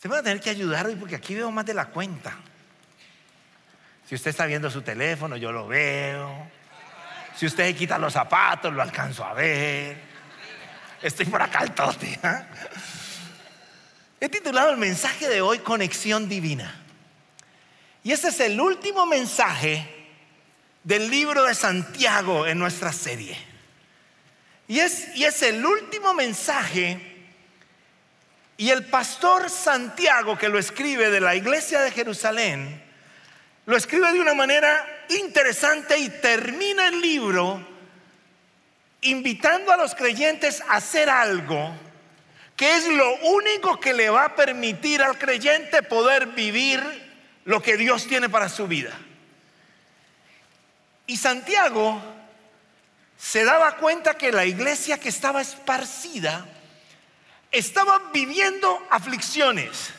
Usted va a tener que ayudar hoy porque aquí veo más de la cuenta. Si usted está viendo su teléfono, yo lo veo. Si usted quita los zapatos, lo alcanzo a ver. Estoy por acá al tote. ¿ah? He titulado el mensaje de hoy Conexión Divina. Y este es el último mensaje del libro de Santiago en nuestra serie. Y es, y es el último mensaje. Y el pastor Santiago, que lo escribe de la iglesia de Jerusalén, lo escribe de una manera interesante y termina el libro invitando a los creyentes a hacer algo que es lo único que le va a permitir al creyente poder vivir lo que Dios tiene para su vida. Y Santiago se daba cuenta que la iglesia que estaba esparcida estaba viviendo aflicciones,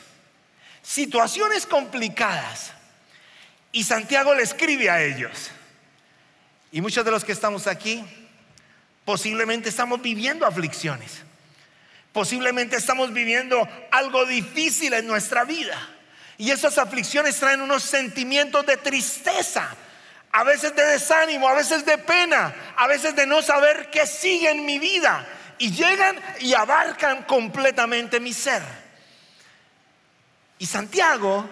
situaciones complicadas. Y Santiago le escribe a ellos. Y muchos de los que estamos aquí posiblemente estamos viviendo aflicciones. Posiblemente estamos viviendo algo difícil en nuestra vida. Y esas aflicciones traen unos sentimientos de tristeza, a veces de desánimo, a veces de pena, a veces de no saber qué sigue en mi vida. Y llegan y abarcan completamente mi ser. Y Santiago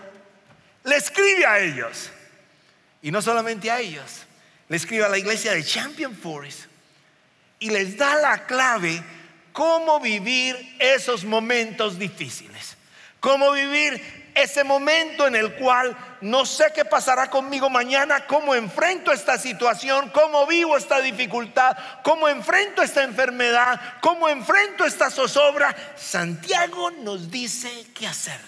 le escribe a ellos. Y no solamente a ellos, le escribe a la iglesia de Champion Forest y les da la clave cómo vivir esos momentos difíciles, cómo vivir ese momento en el cual no sé qué pasará conmigo mañana, cómo enfrento esta situación, cómo vivo esta dificultad, cómo enfrento esta enfermedad, cómo enfrento esta zozobra. Santiago nos dice qué hacer.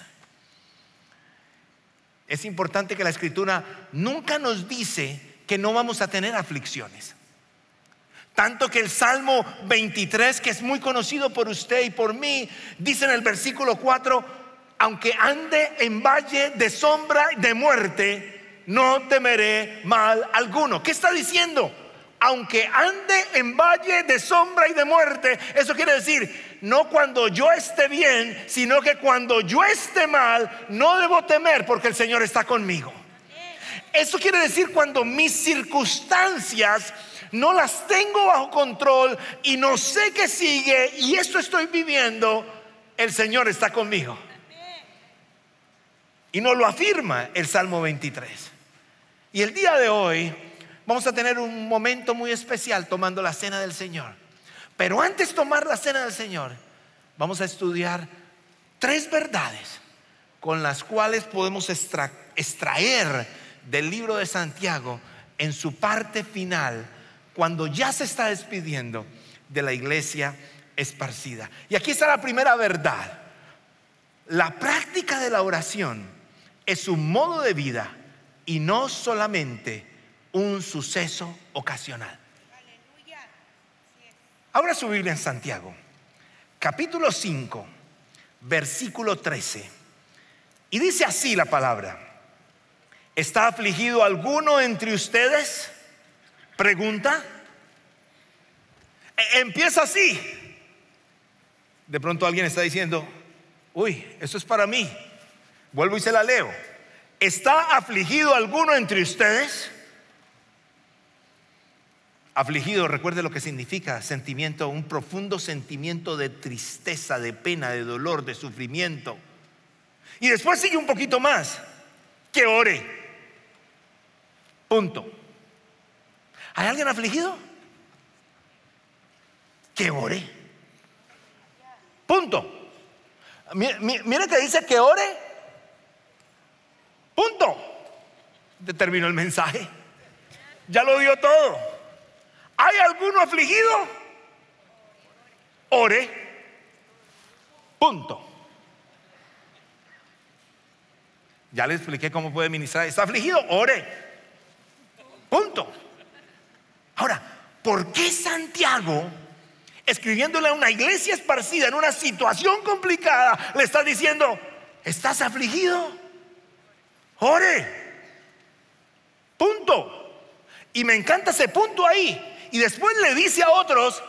Es importante que la escritura nunca nos dice que no vamos a tener aflicciones. Tanto que el Salmo 23, que es muy conocido por usted y por mí, dice en el versículo 4, aunque ande en valle de sombra de muerte, no temeré mal alguno. ¿Qué está diciendo? Aunque ande en valle de sombra y de muerte, eso quiere decir, no cuando yo esté bien, sino que cuando yo esté mal, no debo temer porque el Señor está conmigo. Eso quiere decir cuando mis circunstancias no las tengo bajo control y no sé qué sigue y esto estoy viviendo, el Señor está conmigo. Y nos lo afirma el Salmo 23. Y el día de hoy vamos a tener un momento muy especial tomando la cena del Señor. Pero antes de tomar la cena del Señor, vamos a estudiar tres verdades con las cuales podemos extraer del libro de Santiago en su parte final, cuando ya se está despidiendo de la iglesia esparcida. Y aquí está la primera verdad. La práctica de la oración es un modo de vida y no solamente un suceso ocasional. Ahora su Biblia en Santiago, capítulo 5, versículo 13. Y dice así la palabra. ¿Está afligido alguno entre ustedes? Pregunta. E, empieza así. De pronto alguien está diciendo, uy, eso es para mí. Vuelvo y se la leo. ¿Está afligido alguno entre ustedes? Afligido, recuerde lo que significa sentimiento, un profundo sentimiento de tristeza, de pena, de dolor, de sufrimiento. Y después sigue un poquito más, que ore. Punto. ¿Hay alguien afligido? Que ore. Punto. Mire que dice que ore. Punto. Terminó el mensaje. Ya lo dio todo. ¿Hay alguno afligido? Ore. Punto. Ya le expliqué cómo puede ministrar. ¿Está afligido? Ore. Punto. Ahora, ¿por qué Santiago, escribiéndole a una iglesia esparcida en una situación complicada, le está diciendo, ¿estás afligido? Ore. Punto. Y me encanta ese punto ahí, y después le dice a otros,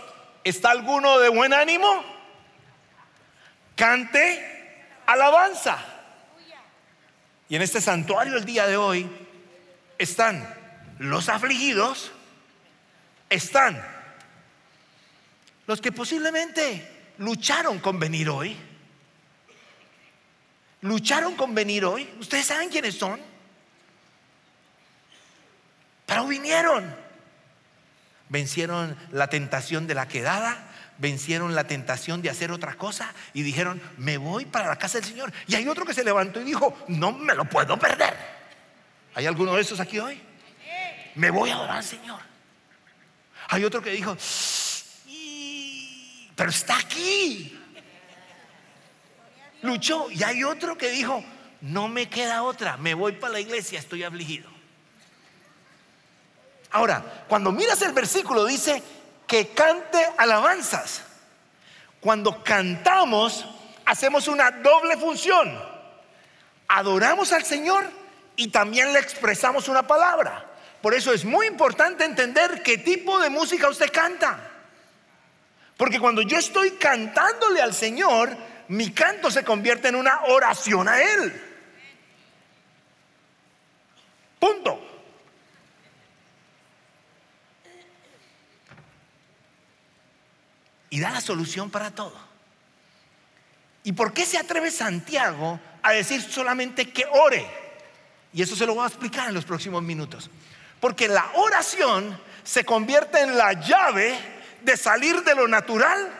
¿está alguno de buen ánimo? Cante alabanza. Y en este santuario el día de hoy están los afligidos, están los que posiblemente lucharon con venir hoy. Lucharon con venir hoy. Ustedes saben quiénes son. Pero vinieron. Vencieron la tentación de la quedada, vencieron la tentación de hacer otra cosa y dijeron, me voy para la casa del Señor. Y hay otro que se levantó y dijo, no me lo puedo perder. ¿Hay alguno de esos aquí hoy? Me voy a adorar al Señor. Hay otro que dijo, pero está aquí. Luchó. Y hay otro que dijo, no me queda otra, me voy para la iglesia, estoy afligido. Ahora, cuando miras el versículo dice que cante alabanzas. Cuando cantamos, hacemos una doble función. Adoramos al Señor y también le expresamos una palabra. Por eso es muy importante entender qué tipo de música usted canta. Porque cuando yo estoy cantándole al Señor, mi canto se convierte en una oración a Él. Punto. Y da la solución para todo. ¿Y por qué se atreve Santiago a decir solamente que ore? Y eso se lo voy a explicar en los próximos minutos. Porque la oración se convierte en la llave de salir de lo natural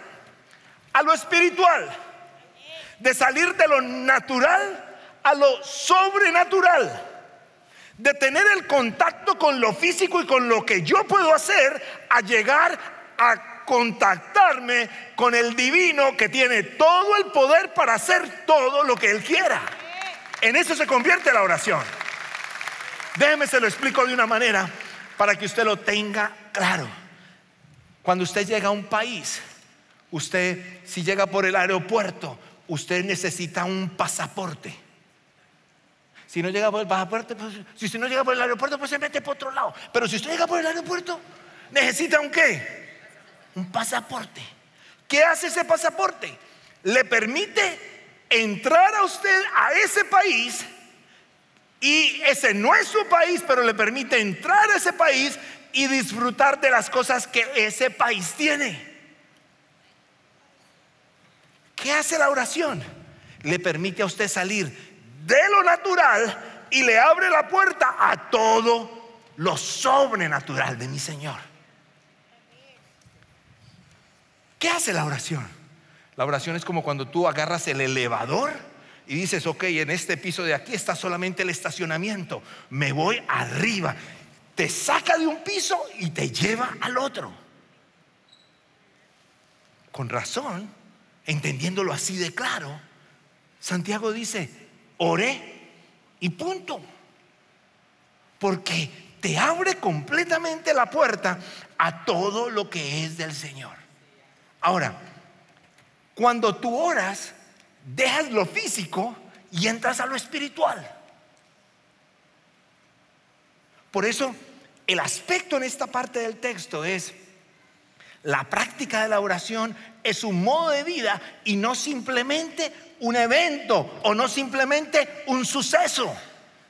a lo espiritual, de salir de lo natural a lo sobrenatural, de tener el contacto con lo físico y con lo que yo puedo hacer, a llegar a contactarme con el divino que tiene todo el poder para hacer todo lo que él quiera. En eso se convierte la oración. Déjeme se lo explico de una manera para que usted lo tenga claro. Cuando usted llega a un país, usted si llega por el aeropuerto, usted necesita un pasaporte. Si no llega por el pasaporte, pues, si usted no llega por el aeropuerto, pues se mete por otro lado. Pero si usted llega por el aeropuerto, necesita un qué? Un pasaporte. ¿Qué hace ese pasaporte? Le permite entrar a usted a ese país y ese no es su país, pero le permite entrar a ese país y disfrutar de las cosas que ese país tiene. ¿Qué hace la oración? Le permite a usted salir de lo natural y le abre la puerta a todo lo sobrenatural de mi Señor. ¿Qué hace la oración? La oración es como cuando tú agarras el elevador y dices, ok, en este piso de aquí está solamente el estacionamiento, me voy arriba te saca de un piso y te lleva al otro. Con razón, entendiéndolo así de claro, Santiago dice, oré y punto. Porque te abre completamente la puerta a todo lo que es del Señor. Ahora, cuando tú oras, dejas lo físico y entras a lo espiritual. Por eso, el aspecto en esta parte del texto es, la práctica de la oración es un modo de vida y no simplemente un evento o no simplemente un suceso,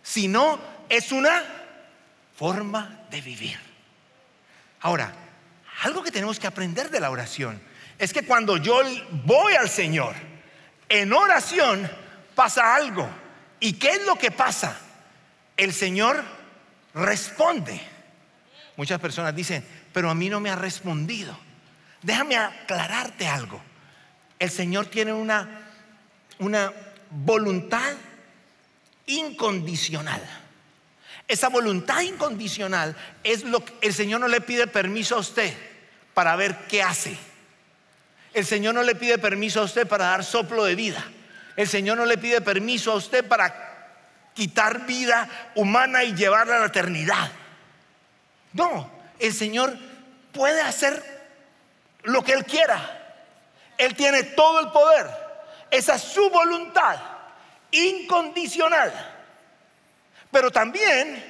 sino es una forma de vivir. Ahora, algo que tenemos que aprender de la oración es que cuando yo voy al Señor en oración pasa algo. ¿Y qué es lo que pasa? El Señor responde. Muchas personas dicen, pero a mí no me ha respondido. Déjame aclararte algo. El Señor tiene una, una voluntad incondicional. Esa voluntad incondicional es lo que el Señor no le pide permiso a usted para ver qué hace. El Señor no le pide permiso a usted para dar soplo de vida. El Señor no le pide permiso a usted para quitar vida humana y llevarla a la eternidad. No, el Señor puede hacer lo que Él quiera. Él tiene todo el poder. Esa es su voluntad incondicional. Pero también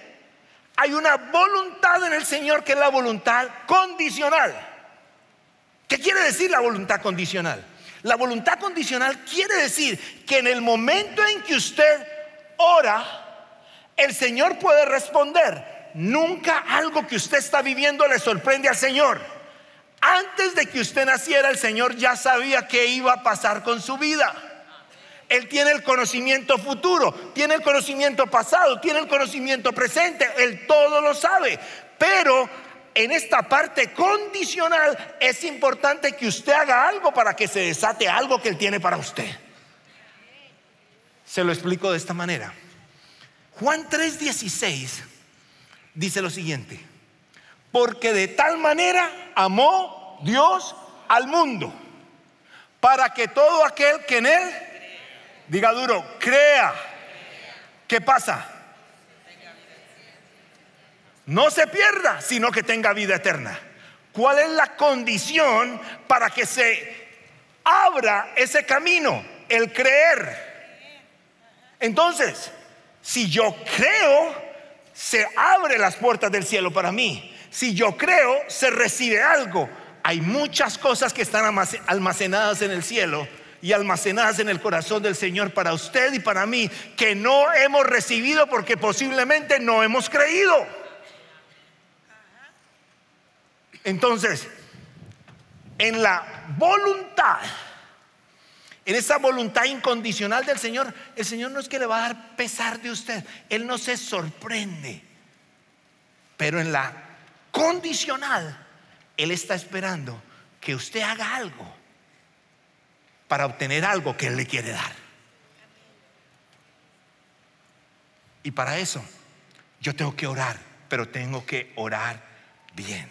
hay una voluntad en el Señor que es la voluntad condicional. ¿Qué quiere decir la voluntad condicional? La voluntad condicional quiere decir que en el momento en que usted ora, el Señor puede responder. Nunca algo que usted está viviendo le sorprende al Señor. Antes de que usted naciera, el Señor ya sabía qué iba a pasar con su vida. Él tiene el conocimiento futuro, tiene el conocimiento pasado, tiene el conocimiento presente, Él todo lo sabe. Pero en esta parte condicional es importante que usted haga algo para que se desate algo que Él tiene para usted. Se lo explico de esta manera. Juan 3:16 dice lo siguiente, porque de tal manera amó Dios al mundo, para que todo aquel que en él, diga duro, crea, ¿qué pasa? No se pierda, sino que tenga vida eterna. ¿Cuál es la condición para que se abra ese camino? El creer. Entonces, si yo creo, se abren las puertas del cielo para mí. Si yo creo, se recibe algo. Hay muchas cosas que están almacenadas en el cielo y almacenadas en el corazón del Señor para usted y para mí que no hemos recibido porque posiblemente no hemos creído. Entonces, en la voluntad, en esa voluntad incondicional del Señor, el Señor no es que le va a dar pesar de usted, Él no se sorprende. Pero en la condicional, Él está esperando que usted haga algo para obtener algo que Él le quiere dar. Y para eso yo tengo que orar, pero tengo que orar bien.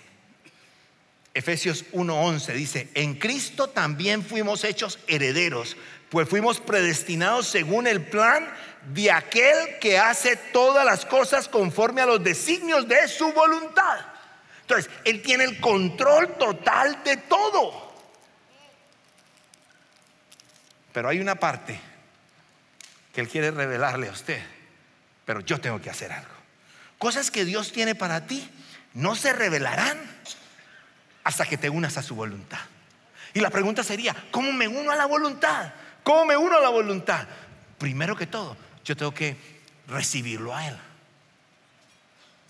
Efesios 1:11 dice, en Cristo también fuimos hechos herederos, pues fuimos predestinados según el plan de aquel que hace todas las cosas conforme a los designios de su voluntad. Entonces, Él tiene el control total de todo. Pero hay una parte que Él quiere revelarle a usted, pero yo tengo que hacer algo. Cosas que Dios tiene para ti no se revelarán hasta que te unas a su voluntad. Y la pregunta sería, ¿cómo me uno a la voluntad? ¿Cómo me uno a la voluntad? Primero que todo, yo tengo que recibirlo a Él.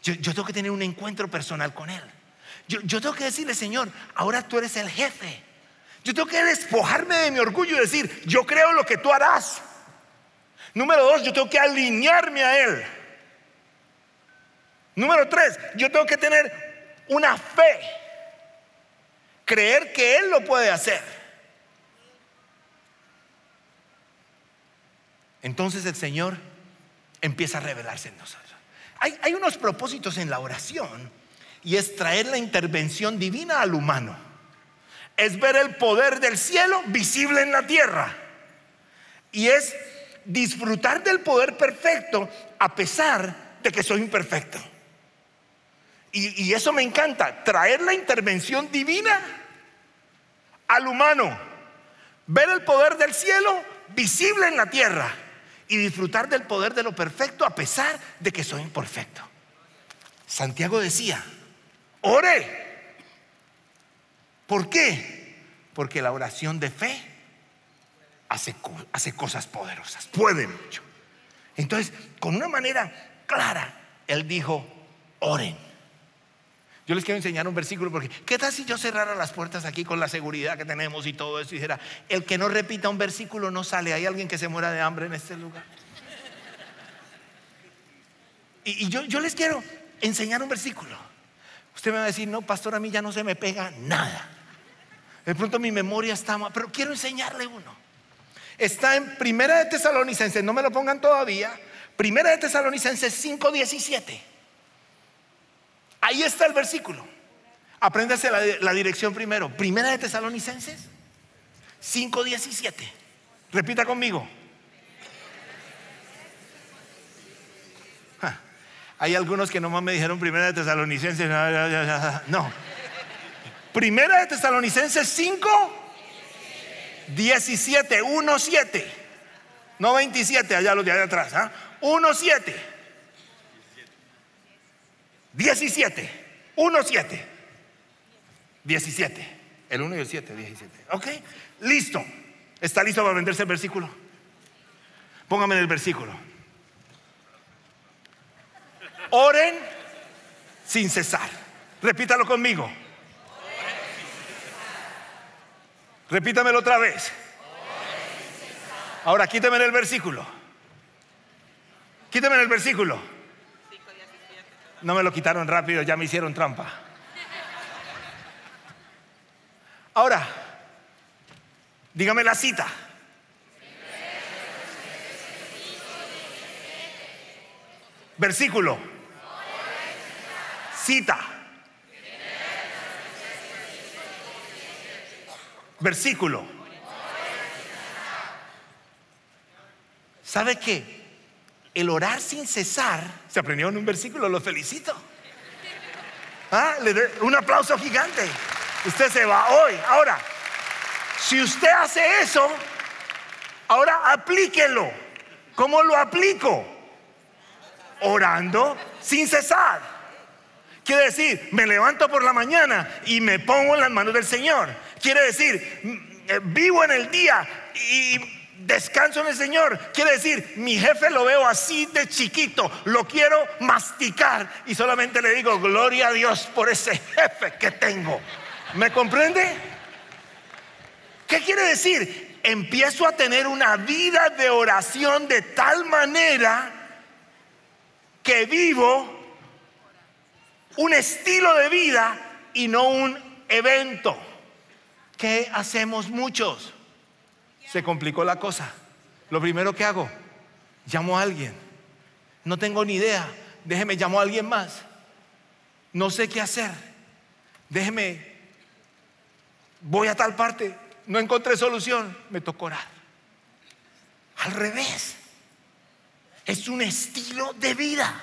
Yo, tengo que tener un encuentro personal con Él. Yo, yo tengo que decirle, Señor, ahora tú eres el jefe. Yo tengo que despojarme de mi orgullo y decir, yo creo lo que tú harás. Número dos, yo tengo que alinearme a Él. Número tres, yo tengo que tener una fe creer que Él lo puede hacer. Entonces el Señor empieza a revelarse en nosotros. Hay, unos propósitos en la oración y es traer la intervención divina al humano. Es ver el poder del cielo visible en la tierra. Y es disfrutar del poder perfecto a pesar de que soy imperfecto. Y eso me encanta, traer la intervención divina al humano, ver el poder del cielo visible en la tierra y disfrutar del poder de lo perfecto a pesar de que soy imperfecto. Santiago decía, ore. ¿Por qué? Porque la oración de fe hace, hace cosas poderosas, puede mucho. Entonces, con una manera clara, él dijo, oren. Yo les quiero enseñar un versículo porque, ¿qué tal si yo cerrara las puertas aquí con la seguridad que tenemos y todo eso y dijera, el que no repita un versículo no sale, hay alguien que se muera de hambre en este lugar? Y, yo, yo les quiero enseñar un versículo. Usted me va a decir, no, pastor, a mí ya no se me pega nada. De pronto mi memoria está mal, pero quiero enseñarle uno. Está en Primera de Tesalonicenses, no me lo pongan todavía. Primera de Tesalonicenses 5:17. Ahí está el versículo. Apréndase la, dirección primero. Primera de Tesalonicenses 5.17. Repita conmigo. hay algunos que nomás me dijeron Primera de Tesalonicenses. No. Primera de Tesalonicenses 5. 17, 1, 7. No 27, allá los de allá atrás. 1, 7. 17. 1, 7. 17. El 1 y el 7, 17. ¿Ok? Listo. ¿Está listo para venderse el versículo? Póngame el versículo. Oren sin cesar. Repítalo conmigo. Repítamelo otra vez. Ahora quíteme el versículo. Quíteme el versículo. No me lo quitaron rápido, ya me hicieron trampa. Ahora, dígame la cita. Versículo. Cita. Versículo. ¿Sabe qué? El orar sin cesar, se aprendió en un versículo, lo felicito. ¿Ah? Le doy un aplauso gigante. Usted se va hoy. Ahora, si usted hace eso, ahora aplíquelo. ¿Cómo lo aplico? Orando sin cesar. Quiere decir, me levanto por la mañana y me pongo en las manos del Señor. Quiere decir, eh, vivo en el día y descanso en el Señor. Quiere decir, mi jefe lo veo así de chiquito, lo quiero masticar y solamente le digo, gloria a Dios por ese jefe que tengo. ¿Me comprende? ¿Qué quiere decir? Empiezo a tener una vida de oración de tal manera que vivo un estilo de vida y no un evento. ¿Qué hacemos muchos? Se complicó la cosa. Lo primero que hago, llamo a alguien. No tengo ni idea. Déjeme llamo a alguien más. No sé qué hacer. Déjeme voy a tal parte, no encontré solución, me tocó orar. Al revés, es un estilo de vida.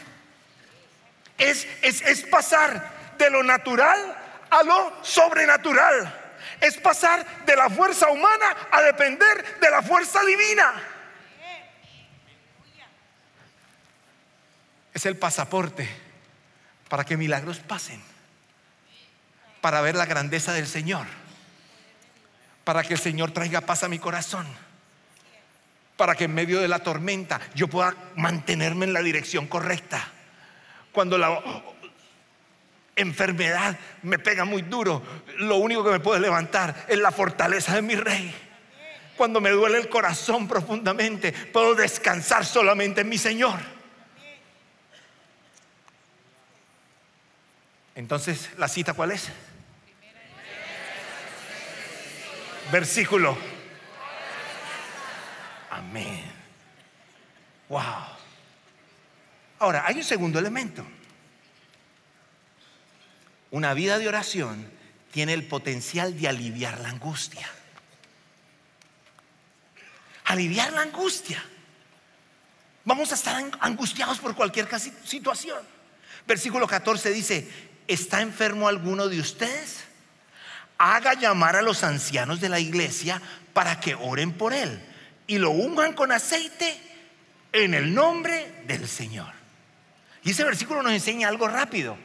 Es, es, es pasar de lo natural a lo sobrenatural. Es pasar de la fuerza humana a depender de la fuerza divina. Es el pasaporte para que milagros pasen, para ver la grandeza del Señor para que el Señor traiga paz a mi corazón. Para que en medio de la tormenta yo pueda mantenerme en la dirección correcta. Cuando la enfermedad me pega muy duro, lo único que me puede levantar es la fortaleza de mi rey. Cuando me duele el corazón profundamente, puedo descansar solamente en mi Señor. Entonces, ¿la cita cuál es? versículo. Amén. Wow. Ahora, hay un segundo elemento. Una vida de oración tiene el potencial de aliviar la angustia. Aliviar la angustia. Vamos a estar angustiados por cualquier situación. Versículo 14 dice, ¿está enfermo alguno de ustedes? haga llamar a los ancianos de la iglesia para que oren por él y lo ungan con aceite en el nombre del Señor. Y ese versículo nos enseña algo rápido.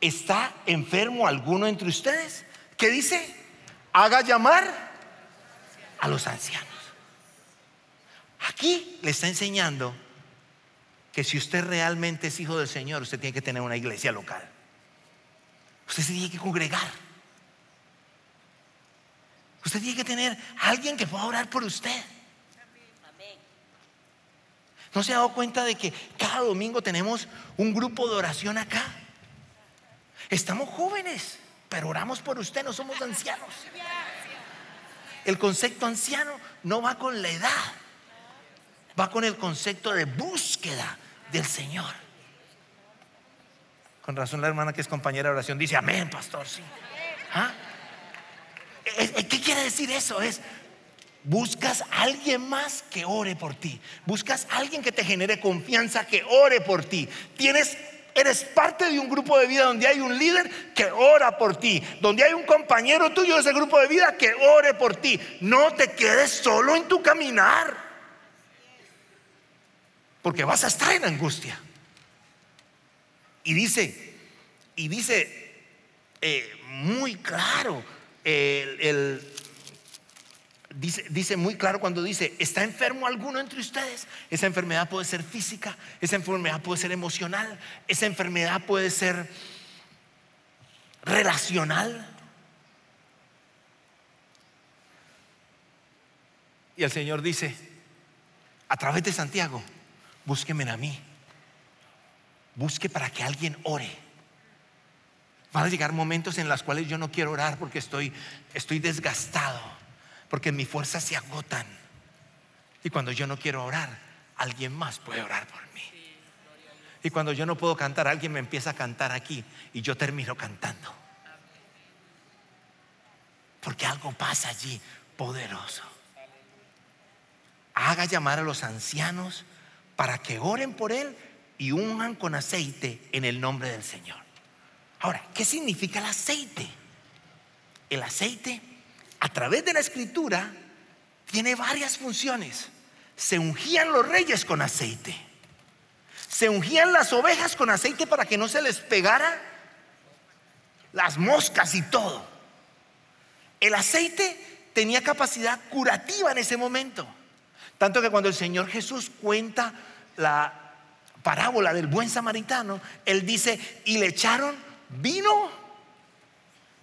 ¿Está enfermo alguno entre ustedes? ¿Qué dice? Haga llamar a los ancianos. Aquí le está enseñando que si usted realmente es hijo del Señor, usted tiene que tener una iglesia local. Usted se tiene que congregar. Usted tiene que tener alguien que pueda orar por usted. ¿No se ha dado cuenta de que cada domingo tenemos un grupo de oración acá? Estamos jóvenes, pero oramos por usted, no somos ancianos. El concepto anciano no va con la edad, va con el concepto de búsqueda del Señor. Con razón la hermana que es compañera de oración dice, amén, pastor, sí. ¿Ah? ¿Qué quiere decir eso? Es, buscas a alguien más que ore por ti. Buscas a alguien que te genere confianza, que ore por ti. Tienes Eres parte de un grupo de vida donde hay un líder que ora por ti, donde hay un compañero tuyo de ese grupo de vida que ore por ti. No te quedes solo en tu caminar, porque vas a estar en angustia. Y dice, y dice eh, muy claro, el, dice, muy claro cuando dice, ¿está enfermo alguno entre ustedes? Esa enfermedad puede ser física, esa enfermedad puede ser emocional, esa enfermedad puede ser relacional. Y el Señor dice, a través de Santiago, búsqueme a mí. Busque para que alguien ore. Van a llegar momentos en los cuales yo no quiero orar porque estoy, estoy desgastado, porque mis fuerzas se agotan. Y cuando yo no quiero orar, alguien más puede orar por mí. Y cuando yo no puedo cantar, alguien me empieza a cantar aquí y yo termino cantando. Porque algo pasa allí poderoso. Haga llamar a los ancianos para que oren por él y unjan con aceite en el nombre del Señor. Ahora, ¿qué significa el aceite? El aceite, a través de la escritura, tiene varias funciones. Se ungían los reyes con aceite. Se ungían las ovejas con aceite para que no se les pegara las moscas y todo. El aceite tenía capacidad curativa en ese momento. Tanto que cuando el Señor Jesús cuenta la parábola del buen samaritano, él dice, y le echaron vino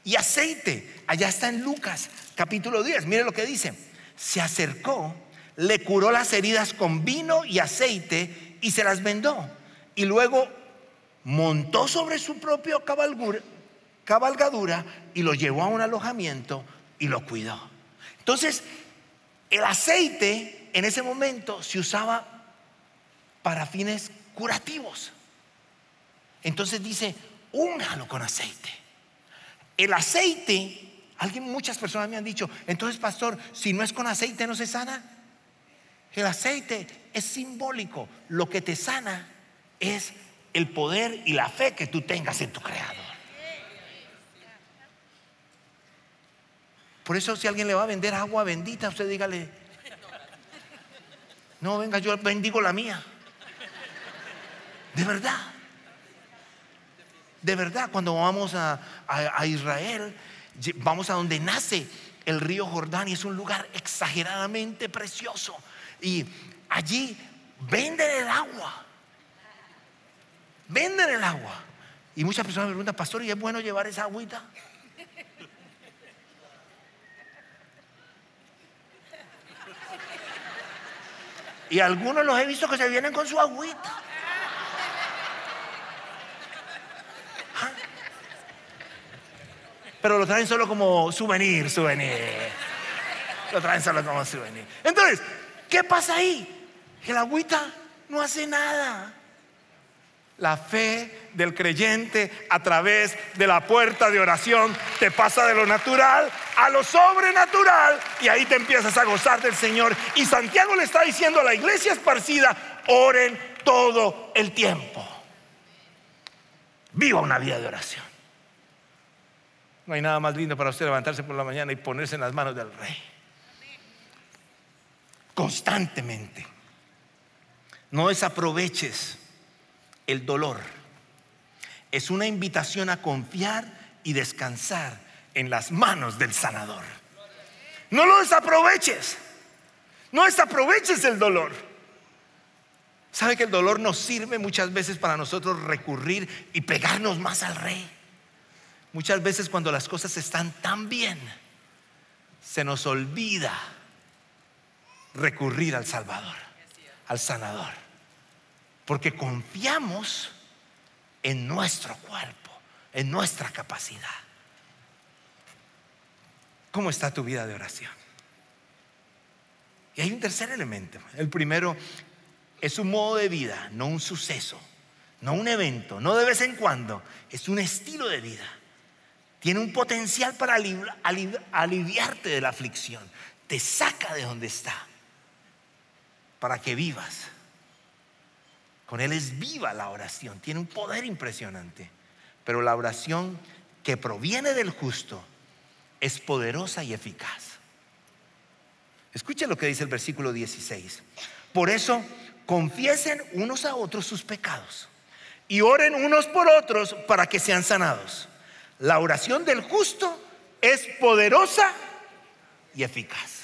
y aceite. Allá está en Lucas capítulo 10. Mire lo que dice. Se acercó, le curó las heridas con vino y aceite y se las vendó. Y luego montó sobre su propio cabalgadura y lo llevó a un alojamiento y lo cuidó. Entonces, el aceite en ese momento se usaba para fines curativos. Entonces dice, úngalo con aceite. El aceite, alguien, muchas personas me han dicho, entonces pastor, si no es con aceite no se sana. El aceite es simbólico. Lo que te sana es el poder y la fe que tú tengas en tu creador. Por eso si alguien le va a vender agua bendita, usted dígale, no, venga, yo bendigo la mía. De verdad. De verdad, cuando vamos a, Israel, vamos a donde nace el río Jordán y es un lugar exageradamente precioso. Y allí venden el agua. Venden el agua. Y muchas personas me preguntan, pastor, ¿y es bueno llevar esa agüita? Y algunos los he visto que se vienen con su agüita. Pero lo traen solo como souvenir, souvenir. Lo traen solo como souvenir. Entonces, ¿qué pasa ahí? Que la agüita no hace nada. La fe del creyente a través de la puerta de oración te pasa de lo natural a lo sobrenatural y ahí te empiezas a gozar del Señor. Y Santiago le está diciendo a la iglesia esparcida, oren todo el tiempo. Viva una vida de oración. No hay nada más lindo para usted levantarse por la mañana y ponerse en las manos del rey. Constantemente. No desaproveches el dolor. Es una invitación a confiar y descansar en las manos del sanador. No lo desaproveches. No desaproveches el dolor. ¿Sabe que el dolor nos sirve muchas veces para nosotros recurrir y pegarnos más al rey? Muchas veces cuando las cosas están tan bien, se nos olvida recurrir al Salvador, al sanador, porque confiamos en nuestro cuerpo, en nuestra capacidad. ¿Cómo está tu vida de oración? Y hay un tercer elemento. El primero es un modo de vida, no un suceso, no un evento, no de vez en cuando, es un estilo de vida tiene un potencial para aliviarte de la aflicción. Te saca de donde está para que vivas. Con Él es viva la oración, tiene un poder impresionante. Pero la oración que proviene del justo es poderosa y eficaz. Escuche lo que dice el versículo 16. Por eso, confiesen unos a otros sus pecados y oren unos por otros para que sean sanados. La oración del justo es poderosa y eficaz.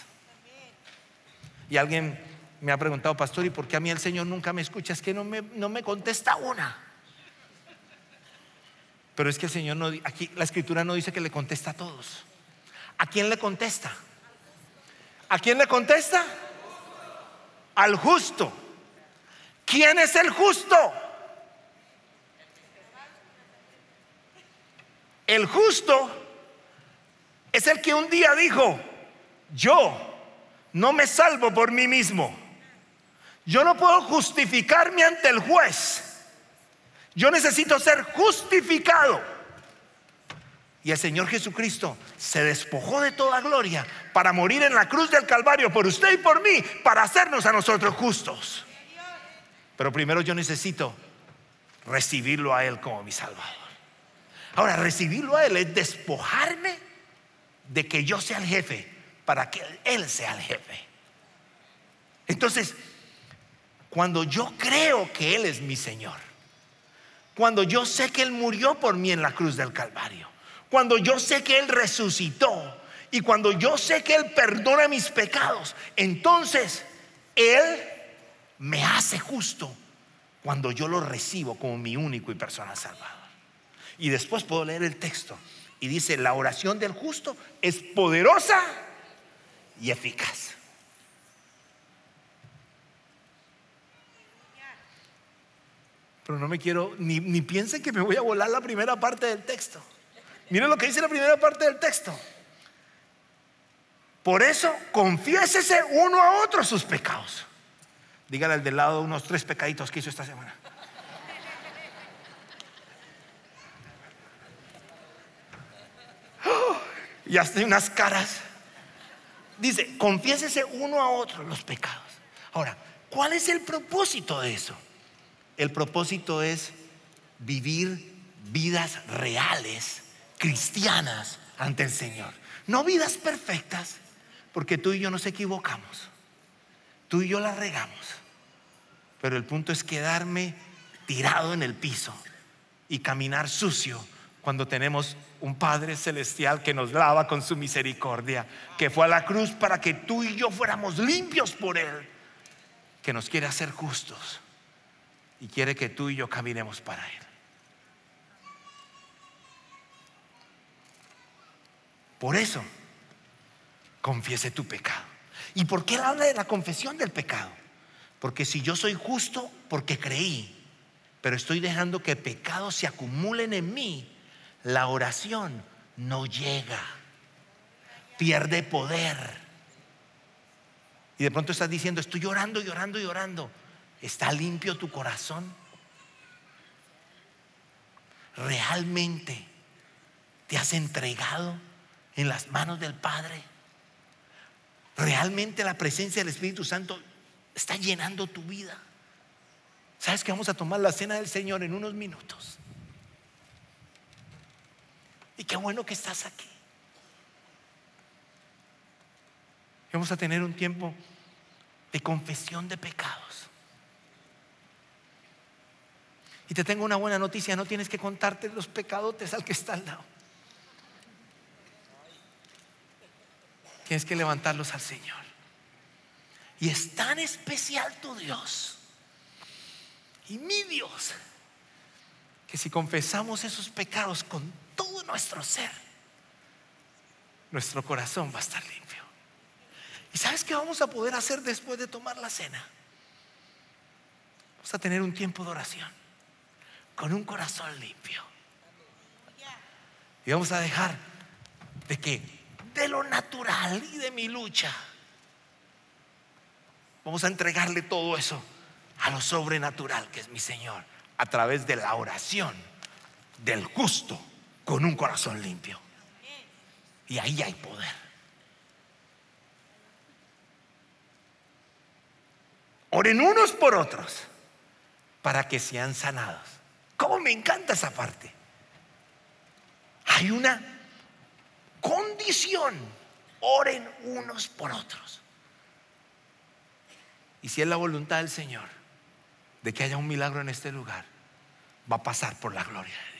Y alguien me ha preguntado, pastor, ¿y por qué a mí el Señor nunca me escucha? Es que no me, no me contesta una. Pero es que el Señor no, aquí la escritura no dice que le contesta a todos. ¿A quién le contesta? ¿A quién le contesta? Al justo. ¿Quién es el justo? El justo es el que un día dijo, yo no me salvo por mí mismo. Yo no puedo justificarme ante el juez. Yo necesito ser justificado. Y el Señor Jesucristo se despojó de toda gloria para morir en la cruz del Calvario por usted y por mí, para hacernos a nosotros justos. Pero primero yo necesito recibirlo a Él como mi Salvador. Ahora, recibirlo a Él es despojarme de que yo sea el jefe para que Él sea el jefe. Entonces, cuando yo creo que Él es mi Señor, cuando yo sé que Él murió por mí en la cruz del Calvario, cuando yo sé que Él resucitó y cuando yo sé que Él perdona mis pecados, entonces Él me hace justo cuando yo lo recibo como mi único y personal Salvador. Y después puedo leer el texto y dice, la oración del justo es poderosa y eficaz. Pero no me quiero, ni, ni piensen que me voy a volar la primera parte del texto. Miren lo que dice la primera parte del texto. Por eso, confiésese uno a otro sus pecados. Dígale al del lado unos tres pecaditos que hizo esta semana. Y hasta unas caras. Dice, confiésese uno a otro los pecados. Ahora, ¿cuál es el propósito de eso? El propósito es vivir vidas reales, cristianas ante el Señor. No vidas perfectas, porque tú y yo nos equivocamos. Tú y yo la regamos. Pero el punto es quedarme tirado en el piso y caminar sucio cuando tenemos un Padre celestial que nos lava con su misericordia, que fue a la cruz para que tú y yo fuéramos limpios por Él, que nos quiere hacer justos y quiere que tú y yo caminemos para Él. Por eso, confiese tu pecado. ¿Y por qué habla de la confesión del pecado? Porque si yo soy justo porque creí, pero estoy dejando que pecados se acumulen en mí, la oración no llega, pierde poder. Y de pronto estás diciendo, estoy llorando, llorando, llorando. ¿Está limpio tu corazón? ¿Realmente te has entregado en las manos del Padre? ¿Realmente la presencia del Espíritu Santo está llenando tu vida? ¿Sabes que vamos a tomar la cena del Señor en unos minutos? Y qué bueno que estás aquí. Vamos a tener un tiempo de confesión de pecados. Y te tengo una buena noticia, no tienes que contarte los pecadotes al que está al lado. Tienes que levantarlos al Señor. Y es tan especial tu Dios y mi Dios que si confesamos esos pecados con todo nuestro ser, nuestro corazón va a estar limpio. ¿Y sabes qué vamos a poder hacer después de tomar la cena? Vamos a tener un tiempo de oración con un corazón limpio. Y vamos a dejar de que de lo natural y de mi lucha, vamos a entregarle todo eso a lo sobrenatural que es mi Señor a través de la oración del justo con un corazón limpio. Y ahí hay poder. Oren unos por otros para que sean sanados. ¿Cómo me encanta esa parte? Hay una condición. Oren unos por otros. Y si es la voluntad del Señor de que haya un milagro en este lugar, va a pasar por la gloria de